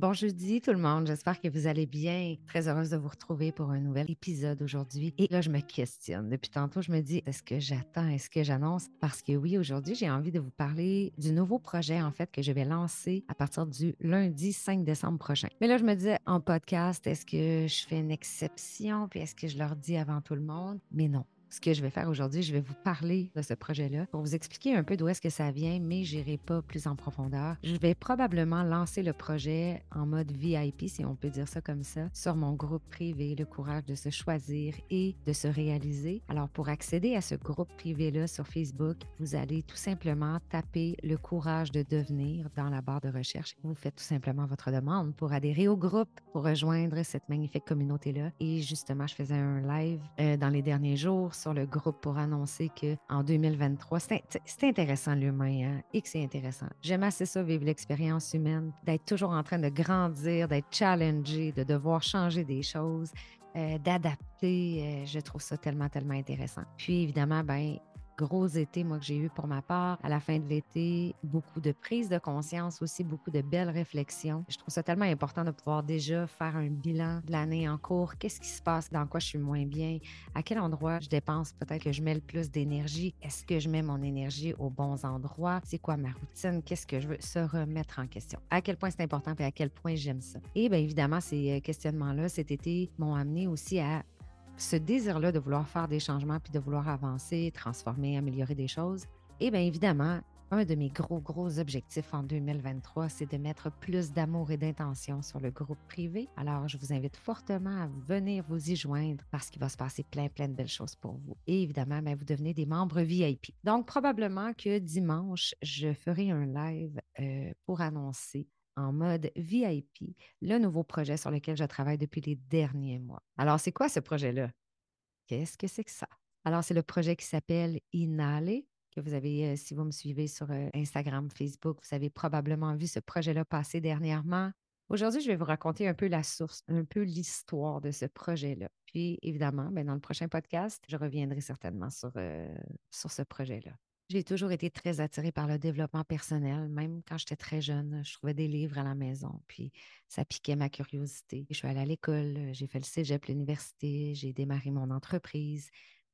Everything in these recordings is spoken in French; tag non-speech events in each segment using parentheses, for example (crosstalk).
Bon jeudi tout le monde, j'espère que vous allez bien. Très heureuse de vous retrouver pour un nouvel épisode aujourd'hui. Et là, je me questionne. Depuis tantôt, je me dis, est-ce que j'attends, est-ce que j'annonce? Parce que oui, aujourd'hui, j'ai envie de vous parler du nouveau projet, en fait, que je vais lancer à partir du lundi 5 décembre prochain. Mais là, je me disais, en podcast, est-ce que je fais une exception, puis est-ce que je leur dis avant tout le monde? Mais non, ce que je vais faire aujourd'hui, je vais vous parler de ce projet-là pour vous expliquer un peu d'où est-ce que ça vient, mais je n'irai pas plus en profondeur. Je vais probablement lancer le projet en mode VIP, si on peut dire ça comme ça, sur mon groupe privé, le courage de se choisir et de se réaliser. Alors, pour accéder à ce groupe privé-là sur Facebook, vous allez tout simplement taper le courage de devenir dans la barre de recherche. Vous faites tout simplement votre demande pour adhérer au groupe, pour rejoindre cette magnifique communauté-là. Et justement, je faisais un live euh, dans les derniers jours sur le groupe pour annoncer qu'en 2023, c'est intéressant l'humain, hein? et que c'est intéressant. J'aime assez ça, vivre l'expérience humaine, d'être toujours en train de grandir, d'être challengé, de devoir changer des choses, euh, d'adapter. Euh, je trouve ça tellement, tellement intéressant. Puis évidemment, ben, gros été, moi, que j'ai eu pour ma part. À la fin de l'été, beaucoup de prise de conscience, aussi beaucoup de belles réflexions. Je trouve ça tellement important de pouvoir déjà faire un bilan de l'année en cours. Qu'est-ce qui se passe? Dans quoi je suis moins bien? À quel endroit je dépense? Peut-être que je mets le plus d'énergie? Est-ce que je mets mon énergie aux bons endroits? C'est quoi ma routine? Qu'est-ce que je veux? Se remettre en question? À quel point c'est important et à quel point j'aime ça? Et bien évidemment, ces euh, questionnements-là cet été m'ont amené aussi à ce désir-là de vouloir faire des changements puis de vouloir avancer, transformer, améliorer des choses, et bien évidemment, un de mes gros, gros objectifs en 2023, c'est de mettre plus d'amour et d'intention sur le groupe privé. Alors, je vous invite fortement à venir vous y joindre parce qu'il va se passer plein, plein de belles choses pour vous. Et évidemment, bien, vous devenez des membres VIP. Donc, probablement que dimanche, je ferai un live euh, pour annoncer en mode VIP, le nouveau projet sur lequel je travaille depuis les derniers mois. Alors, c'est quoi ce projet-là? Qu'est-ce que c'est que ça? Alors, c'est le projet qui s'appelle Inale, que vous avez, euh, si vous me suivez sur euh, Instagram, Facebook, vous avez probablement vu ce projet-là passer dernièrement. Aujourd'hui, je vais vous raconter un peu la source, un peu l'histoire de ce projet-là. Puis, évidemment, ben, dans le prochain podcast, je reviendrai certainement sur, euh, sur ce projet-là. J'ai toujours été très attirée par le développement personnel, même quand j'étais très jeune. Je trouvais des livres à la maison, puis ça piquait ma curiosité. Je suis allée à l'école, j'ai fait le cégep, l'université, j'ai démarré mon entreprise.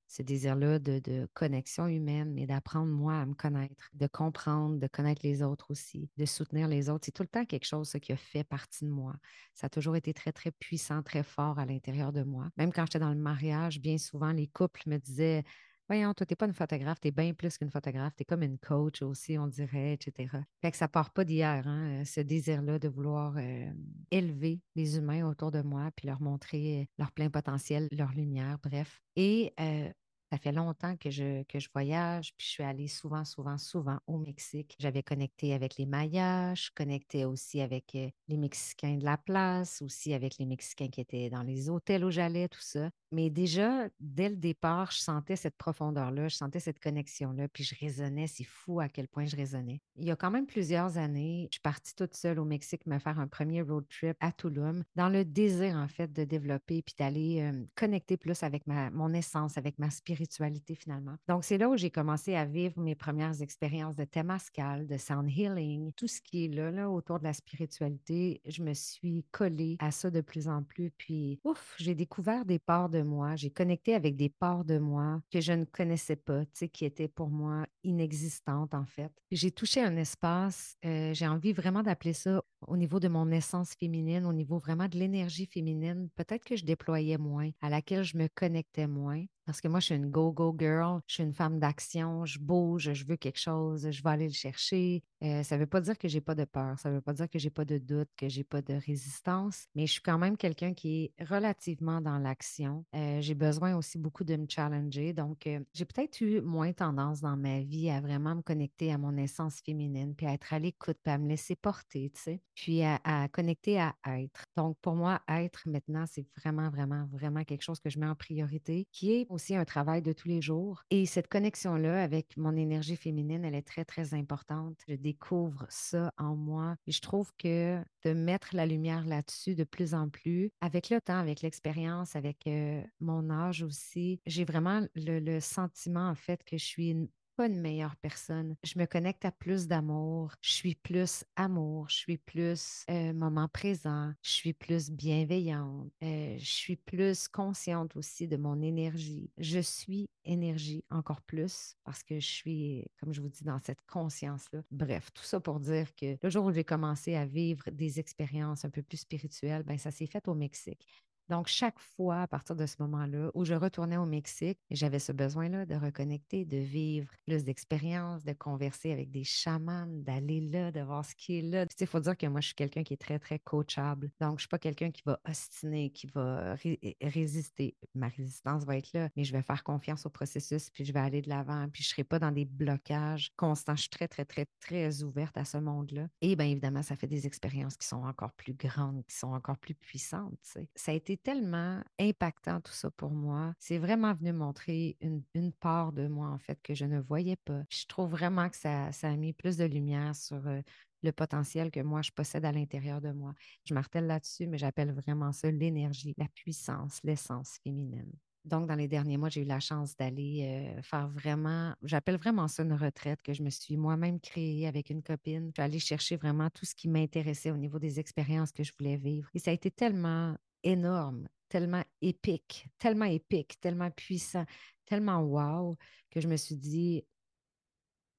Ce désir-là de, connexion humaine, mais d'apprendre moi à me connaître, de comprendre, de connaître les autres aussi, de soutenir les autres. C'est tout le temps quelque chose qui a fait partie de moi. Ça a toujours été très, très puissant, très fort à l'intérieur de moi. Même quand j'étais dans le mariage, bien souvent, les couples me disaient Voyons, toi, t'es pas une photographe, tu es bien plus qu'une photographe, tu es comme une coach aussi, on dirait, etc. Fait que ça part pas d'hier, hein, euh, ce désir-là de vouloir euh, élever les humains autour de moi, puis leur montrer leur plein potentiel, leur lumière, bref. Et euh, ça fait longtemps que je, que je voyage, puis je suis allée souvent, souvent, souvent au Mexique. J'avais connecté avec les Mayas, je connectais aussi avec euh, les Mexicains de la place, aussi avec les Mexicains qui étaient dans les hôtels où j'allais, tout ça. Mais déjà, dès le départ, je sentais cette profondeur-là, je sentais cette connexion-là, puis je résonnais, c'est fou à quel point je résonnais. Il y a quand même plusieurs années, je suis partie toute seule au Mexique me faire un premier road trip à Tulum, dans le désir, en fait, de développer, puis d'aller euh, connecter plus avec ma, mon essence, avec ma spiritualité spiritualité finalement. Donc, c'est là où j'ai commencé à vivre mes premières expériences de Temascal, de sound healing, tout ce qui est là, là, autour de la spiritualité. Je me suis collée à ça de plus en plus. Puis, ouf, j'ai découvert des parts de moi. J'ai connecté avec des parts de moi que je ne connaissais pas, tu sais, qui étaient pour moi inexistantes en fait. J'ai touché un espace, euh, j'ai envie vraiment d'appeler ça au niveau de mon essence féminine, au niveau vraiment de l'énergie féminine, peut-être que je déployais moins, à laquelle je me connectais moins. Parce que moi, je suis une go-go girl, je suis une femme d'action, je bouge, je veux quelque chose, je vais aller le chercher. Euh, ça ne veut pas dire que j'ai pas de peur, ça ne veut pas dire que j'ai pas de doute, que j'ai pas de résistance, mais je suis quand même quelqu'un qui est relativement dans l'action. Euh, j'ai besoin aussi beaucoup de me challenger, donc euh, j'ai peut-être eu moins tendance dans ma vie à vraiment me connecter à mon essence féminine, puis à être à l'écoute, puis à me laisser porter, tu sais, puis à, à connecter à être. Donc pour moi, être maintenant, c'est vraiment, vraiment, vraiment quelque chose que je mets en priorité, qui est aussi un travail de tous les jours. Et cette connexion-là avec mon énergie féminine, elle est très, très importante. Je découvre ça en moi. Et je trouve que de mettre la lumière là-dessus de plus en plus, avec le temps, avec l'expérience, avec euh, mon âge aussi, j'ai vraiment le, le, sentiment, en fait, que je suis pas une meilleure personne. Je me connecte à plus d'amour. Je suis plus amour. Je suis plus euh, moment présent. Je suis plus bienveillante. Euh, je suis plus consciente aussi de mon énergie. Je suis énergie encore plus parce que je suis, comme je vous dis, dans cette conscience-là. Bref, tout ça pour dire que le jour où j'ai commencé à vivre des expériences un peu plus spirituelles, ben ça s'est fait au Mexique. Donc, chaque fois, à partir de ce moment-là, où je retournais au Mexique, j'avais ce besoin-là de reconnecter, de vivre plus d'expériences, de converser avec des chamans, d'aller là, de voir ce qui est là. Il faut dire que moi, je suis quelqu'un qui est très, très coachable. Donc, je ne suis pas quelqu'un qui va ostiner, qui va résister. Ma résistance va être là, mais je vais faire confiance au processus, puis je vais aller de l'avant, puis je ne serai pas dans des blocages constants. Je suis très, très, très, très ouverte à ce monde-là. Et bien évidemment, ça fait des expériences qui sont encore plus grandes, qui sont encore plus puissantes. Ça a été tellement impactant tout ça pour moi. C'est vraiment venu montrer une, part de moi, en fait, que je ne voyais pas. je trouve vraiment que ça, a mis plus de lumière sur euh, le potentiel que moi, je possède à l'intérieur de moi. Je martèle là-dessus, mais j'appelle vraiment ça l'énergie, la puissance, l'essence féminine. Donc, dans les derniers mois, j'ai eu la chance d'aller euh, faire vraiment, j'appelle vraiment ça une retraite que je me suis moi-même créée avec une copine. Je suis allée chercher vraiment tout ce qui m'intéressait au niveau des expériences que je voulais vivre. Et ça a été tellement énorme, tellement épique, tellement épique, tellement puissant, tellement wow, que je me suis dit,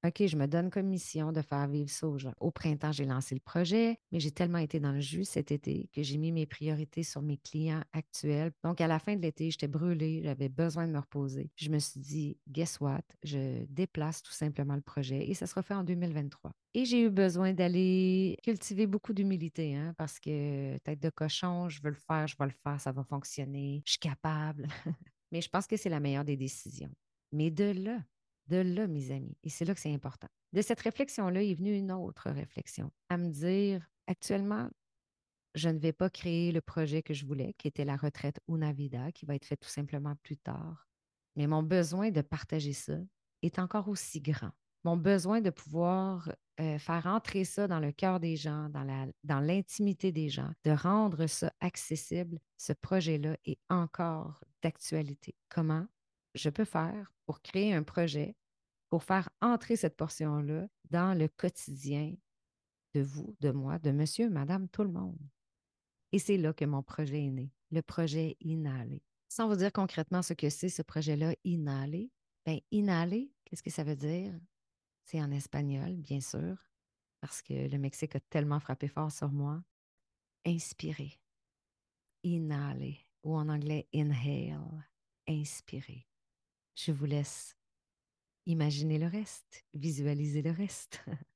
OK, je me donne comme mission de faire vivre ça. Au printemps, j'ai lancé le projet, mais j'ai tellement été dans le jus cet été que j'ai mis mes priorités sur mes clients actuels. Donc, à la fin de l'été, j'étais brûlée, j'avais besoin de me reposer. Je me suis dit, guess what? Je déplace tout simplement le projet et ça sera fait en 2023. Et j'ai eu besoin d'aller cultiver beaucoup d'humilité, hein, parce que tête de cochon, je veux le faire, je vais le faire, ça va fonctionner, je suis capable. (laughs) mais je pense que c'est la meilleure des décisions. Mais de là de là, mes amis, et c'est là que c'est important. De cette réflexion-là est venue une autre réflexion, à me dire, actuellement, je ne vais pas créer le projet que je voulais, qui était la retraite Unavida, qui va être fait tout simplement plus tard. Mais mon besoin de partager ça est encore aussi grand. Mon besoin de pouvoir euh, faire entrer ça dans le cœur des gens, dans l'intimité des gens, de rendre ça accessible, ce projet-là est encore d'actualité. Comment? Je peux faire pour créer un projet, pour faire entrer cette portion-là dans le quotidien de vous, de moi, de monsieur, madame, tout le monde. Et c'est là que mon projet est né, le projet Inhalé. Sans vous dire concrètement ce que c'est ce projet-là, Inhalé, bien, Inhalé, qu'est-ce que ça veut dire? C'est en espagnol, bien sûr, parce que le Mexique a tellement frappé fort sur moi. Inspirer. Inhaler, ou en anglais, inhale. Inspirer. Je vous laisse imaginer le reste, visualiser le reste. (laughs)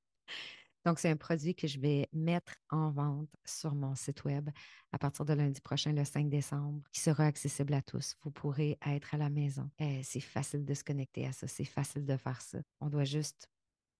Donc, c'est un produit que je vais mettre en vente sur mon site web à partir de lundi prochain, le 5 décembre, qui sera accessible à tous. Vous pourrez être à la maison. Eh, c'est facile de se connecter à ça, c'est facile de faire ça. On doit juste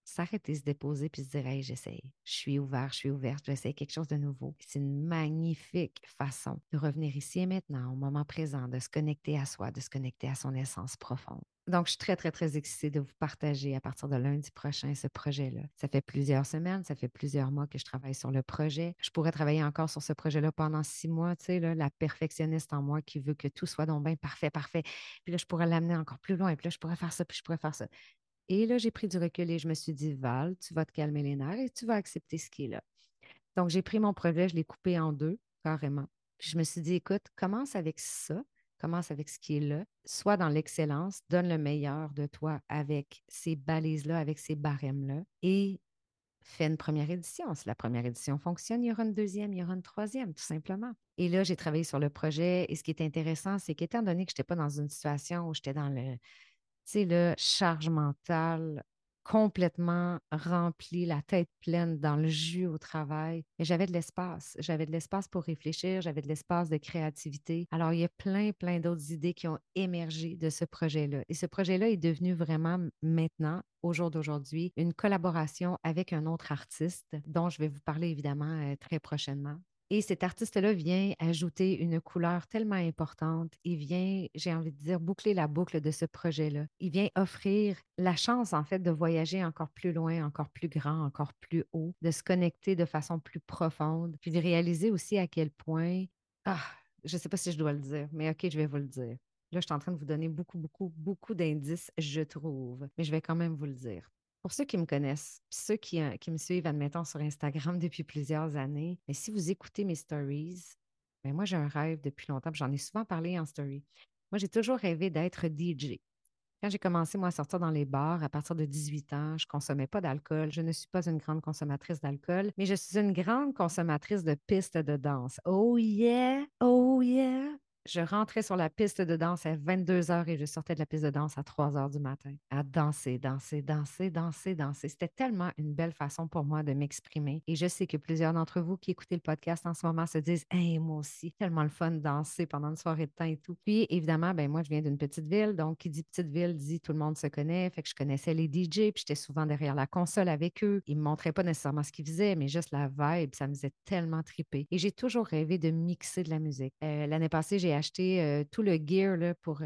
s'arrêter, se déposer, puis se dire Hey, j'essaye. Je suis ouvert, je suis ouverte, j'essaie quelque chose de nouveau. C'est une magnifique façon de revenir ici et maintenant, au moment présent, de se connecter à soi, de se connecter à son essence profonde. Donc, je suis très, très, très excitée de vous partager à partir de lundi prochain ce projet-là. Ça fait plusieurs semaines, ça fait plusieurs mois que je travaille sur le projet. Je pourrais travailler encore sur ce projet-là pendant six mois, tu sais, la perfectionniste en moi qui veut que tout soit donc bien parfait, parfait. Puis là, je pourrais l'amener encore plus loin, puis là, je pourrais faire ça, puis je pourrais faire ça. Et là, j'ai pris du recul et je me suis dit, Val, tu vas te calmer les nerfs et tu vas accepter ce qui est là. Donc, j'ai pris mon projet, je l'ai coupé en deux, carrément. je me suis dit, écoute, commence avec ça, commence avec ce qui est là, sois dans l'excellence, donne le meilleur de toi avec ces balises-là, avec ces barèmes-là et fais une première édition. Si la première édition fonctionne, il y aura une deuxième, il y aura une troisième, tout simplement. Et là, j'ai travaillé sur le projet et ce qui est intéressant, c'est qu'étant donné que je n'étais pas dans une situation où j'étais dans le sais, le charge mentale complètement remplie, la tête pleine dans le jus au travail. Mais j'avais de l'espace. J'avais de l'espace pour réfléchir, j'avais de l'espace de créativité. Alors, il y a plein, plein d'autres idées qui ont émergé de ce projet-là. Et ce projet-là est devenu vraiment maintenant, au jour d'aujourd'hui, une collaboration avec un autre artiste dont je vais vous parler évidemment euh, très prochainement. Et cet artiste-là vient ajouter une couleur tellement importante. Il vient, j'ai envie de dire, boucler la boucle de ce projet-là. Il vient offrir la chance, en fait, de voyager encore plus loin, encore plus grand, encore plus haut, de se connecter de façon plus profonde, puis de réaliser aussi à quel point, ah, je ne sais pas si je dois le dire, mais OK, je vais vous le dire. Là, je suis en train de vous donner beaucoup, beaucoup, beaucoup d'indices, je trouve, mais je vais quand même vous le dire. Pour ceux qui me connaissent, ceux qui, euh, qui, me suivent, admettons, sur Instagram depuis plusieurs années, mais si vous écoutez mes stories, ben moi, j'ai un rêve depuis longtemps, j'en ai souvent parlé en story. Moi, j'ai toujours rêvé d'être DJ. Quand j'ai commencé, moi, à sortir dans les bars, à partir de 18 ans, je ne consommais pas d'alcool. Je ne suis pas une grande consommatrice d'alcool, mais je suis une grande consommatrice de pistes de danse. Oh yeah! Oh yeah! Je rentrais sur la piste de danse à 22 h et je sortais de la piste de danse à 3 h du matin, à danser, danser, danser, danser, danser. C'était tellement une belle façon pour moi de m'exprimer. Et je sais que plusieurs d'entre vous qui écoutez le podcast en ce moment se disent Hey, moi aussi, tellement le fun de danser pendant une soirée de temps et tout. Puis, évidemment, ben moi, je viens d'une petite ville. Donc, qui dit petite ville dit tout le monde se connaît. Fait que je connaissais les DJ, puis j'étais souvent derrière la console avec eux. Ils me montraient pas nécessairement ce qu'ils faisaient, mais juste la vibe, ça me faisait tellement triper. Et j'ai toujours rêvé de mixer de la musique. Euh, l'année passée, j'ai acheté euh, tout le gear là, pour,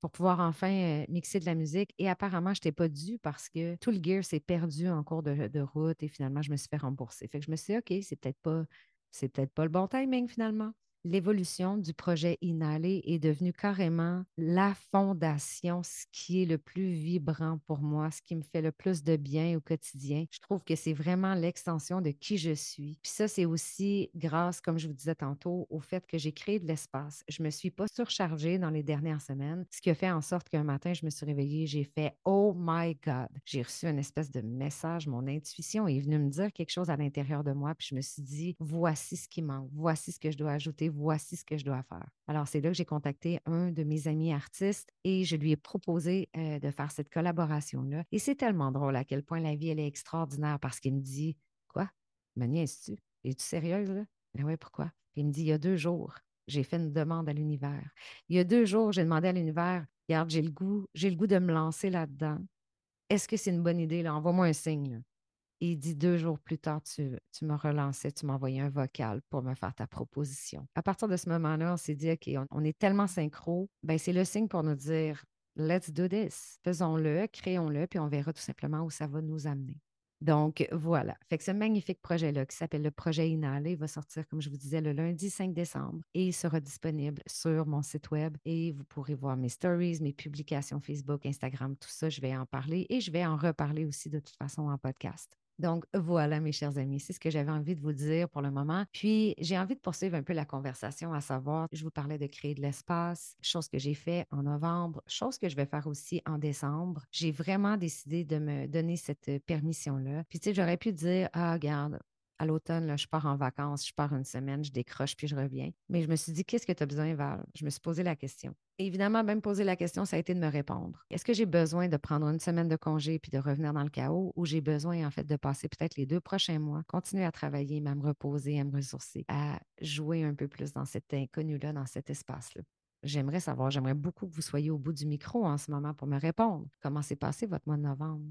pour pouvoir enfin mixer de la musique. Et apparemment, je n'étais pas dû parce que tout le gear s'est perdu en cours de, de, route et finalement, je me suis fait rembourser. Fait que je me suis dit, OK, c'est peut-être pas, c'est peut-être pas le bon timing finalement l'évolution du projet Inhalé est devenue carrément la fondation, ce qui est le plus vibrant pour moi, ce qui me fait le plus de bien au quotidien. Je trouve que c'est vraiment l'extension de qui je suis. Puis ça, c'est aussi grâce, comme je vous disais tantôt, au fait que j'ai créé de l'espace. Je ne me suis pas surchargée dans les dernières semaines, ce qui a fait en sorte qu'un matin, je me suis réveillée, j'ai fait Oh my God! J'ai reçu une espèce de message, mon intuition est venue me dire quelque chose à l'intérieur de moi, puis je me suis dit, voici ce qui manque, voici ce que je dois ajouter, voici ce que je dois faire. Alors, c'est là que j'ai contacté un de mes amis artistes et je lui ai proposé euh, de faire cette collaboration-là. Et c'est tellement drôle à quel point la vie, elle est extraordinaire parce qu'il me dit Quoi? Me niaises-tu? Es-tu sérieuse, là? Ben oui, pourquoi Il me dit Il y a deux jours, j'ai fait une demande à l'univers. Il y a deux jours, j'ai demandé à l'univers Regarde, j'ai le goût, j'ai le goût de me lancer là-dedans. Est-ce que c'est une bonne idée? Envoie-moi un signe. Il dit deux jours plus tard, tu, tu me relançais, tu m'envoyais un vocal pour me faire ta proposition. À partir de ce moment-là, on s'est dit, OK, on, est tellement synchro, ben c'est le signe pour nous dire, let's do this. Faisons-le, créons-le, puis on verra tout simplement où ça va nous amener. Donc, voilà. Fait que ce magnifique projet-là, qui s'appelle le projet Inhalé, va sortir, comme je vous disais, le lundi 5 décembre et il sera disponible sur mon site web et vous pourrez voir mes stories, mes publications Facebook, Instagram, tout ça. Je vais en parler et je vais en reparler aussi de toute façon en podcast. Donc voilà, mes chers amis, c'est ce que j'avais envie de vous dire pour le moment. Puis j'ai envie de poursuivre un peu la conversation, à savoir, je vous parlais de créer de l'espace, chose que j'ai fait en novembre, chose que je vais faire aussi en décembre. J'ai vraiment décidé de me donner cette permission-là. Puis tu sais, j'aurais pu dire, ah, regarde, à l'automne, je pars en vacances, je pars une semaine, je décroche, puis je reviens. Mais je me suis dit, qu'est-ce que tu as besoin, Val? Je me suis posé la question. évidemment, même poser la question, ça a été de me répondre. Est-ce que j'ai besoin de prendre une semaine de congé puis de revenir dans le chaos ou j'ai besoin, en fait, de passer peut-être les deux prochains mois, continuer à travailler, à me reposer, à me ressourcer, à jouer un peu plus dans cet inconnu-là, dans cet espace-là? J'aimerais savoir, j'aimerais beaucoup que vous soyez au bout du micro en ce moment pour me répondre. Comment s'est passé votre mois de novembre?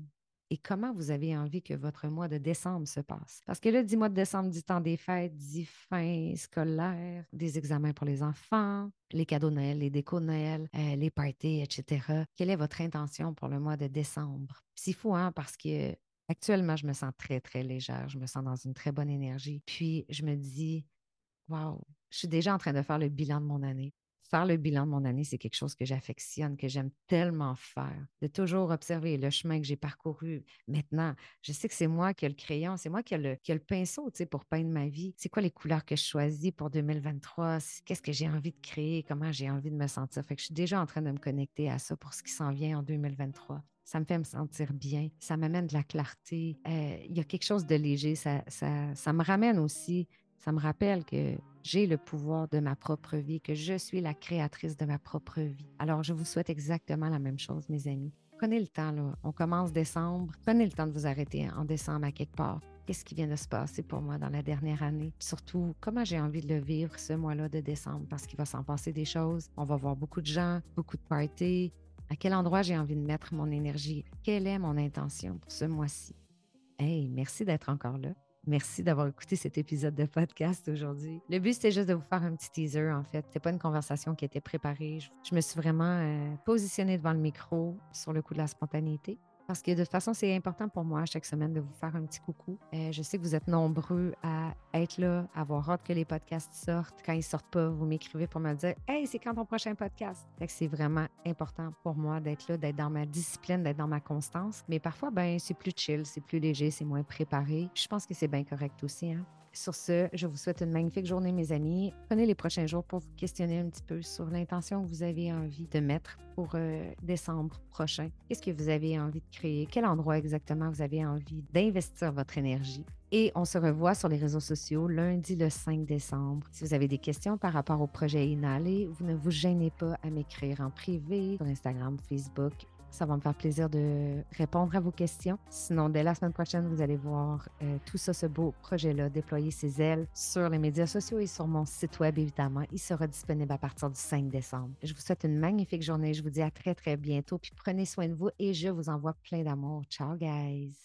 Et comment vous avez envie que votre mois de décembre se passe? Parce que là, dit mois de décembre dit temps des fêtes, dit fin scolaire, des examens pour les enfants, les cadeaux de Noël, les décos de Noël, euh, les parties, etc. Quelle est votre intention pour le mois de décembre? C'est fou, hein, parce que actuellement, je me sens très, très légère. Je me sens dans une très bonne énergie. Puis, je me dis, waouh, je suis déjà en train de faire le bilan de mon année faire le bilan de mon année, c'est quelque chose que j'affectionne, que j'aime tellement faire, de toujours observer le chemin que j'ai parcouru. Maintenant, je sais que c'est moi qui ai le crayon, c'est moi qui ai le, qui le pinceau pour peindre ma vie. C'est quoi les couleurs que je choisis pour 2023? Qu'est-ce que j'ai envie de créer? Comment j'ai envie de me sentir? Fait je suis déjà en train de me connecter à ça pour ce qui s'en vient en 2023 ça me fait me sentir bien, ça m'amène de la clarté, euh, il y a quelque chose de léger, ça, ça, ça me ramène aussi ça me rappelle que j'ai le pouvoir de ma propre vie, que je suis la créatrice de ma propre vie. Alors, je vous souhaite exactement la même chose, mes amis. Prenez le temps, là. On commence décembre. Prenez le temps de vous arrêter en décembre à quelque part. Qu'est-ce qui vient de se passer pour moi dans la dernière année? Surtout, comment j'ai envie de le vivre ce mois-là de décembre? Parce qu'il va s'en passer des choses. On va voir beaucoup de gens, beaucoup de parties. À quel endroit j'ai envie de mettre mon énergie? Quelle est mon intention pour ce mois-ci? Hey, merci d'être encore là. Merci d'avoir écouté cet épisode de podcast aujourd'hui. Le but, c'était juste de vous faire un petit teaser, en fait. C'était pas une conversation qui était préparée. Je, me suis vraiment euh, positionnée devant le micro sur le coup de la spontanéité. Parce que de toute façon, c'est important pour moi chaque semaine de vous faire un petit coucou. Euh, je sais que vous êtes nombreux à être là, à avoir hâte que les podcasts sortent. Quand ils sortent pas, vous m'écrivez pour me dire Hey, c'est quand ton prochain podcast? c'est vraiment important pour moi d'être là, d'être dans ma discipline, d'être dans ma constance. Mais parfois, ben, c'est plus chill, c'est plus léger, c'est moins préparé. Je pense que c'est bien correct aussi. Hein? Sur ce, je vous souhaite une magnifique journée, mes amis. Prenez les prochains jours pour vous questionner un petit peu sur l'intention que vous avez envie de mettre pour euh, décembre prochain. Qu'est-ce que vous avez envie de créer? Quel endroit exactement vous avez envie d'investir votre énergie? Et on se revoit sur les réseaux sociaux lundi le 5 décembre. Si vous avez des questions par rapport au projet Inhalé, vous ne vous gênez pas à m'écrire en privé sur Instagram, Facebook ça va me faire plaisir de répondre à vos questions. Sinon, dès la semaine prochaine, vous allez voir euh, tout ça, ce beau projet-là, déployer ses ailes sur les médias sociaux et sur mon site web, évidemment. Il sera disponible à partir du 5 décembre. Je vous souhaite une magnifique journée. Je vous dis à très, très bientôt. Puis prenez soin de vous et je vous envoie plein d'amour. Ciao, guys!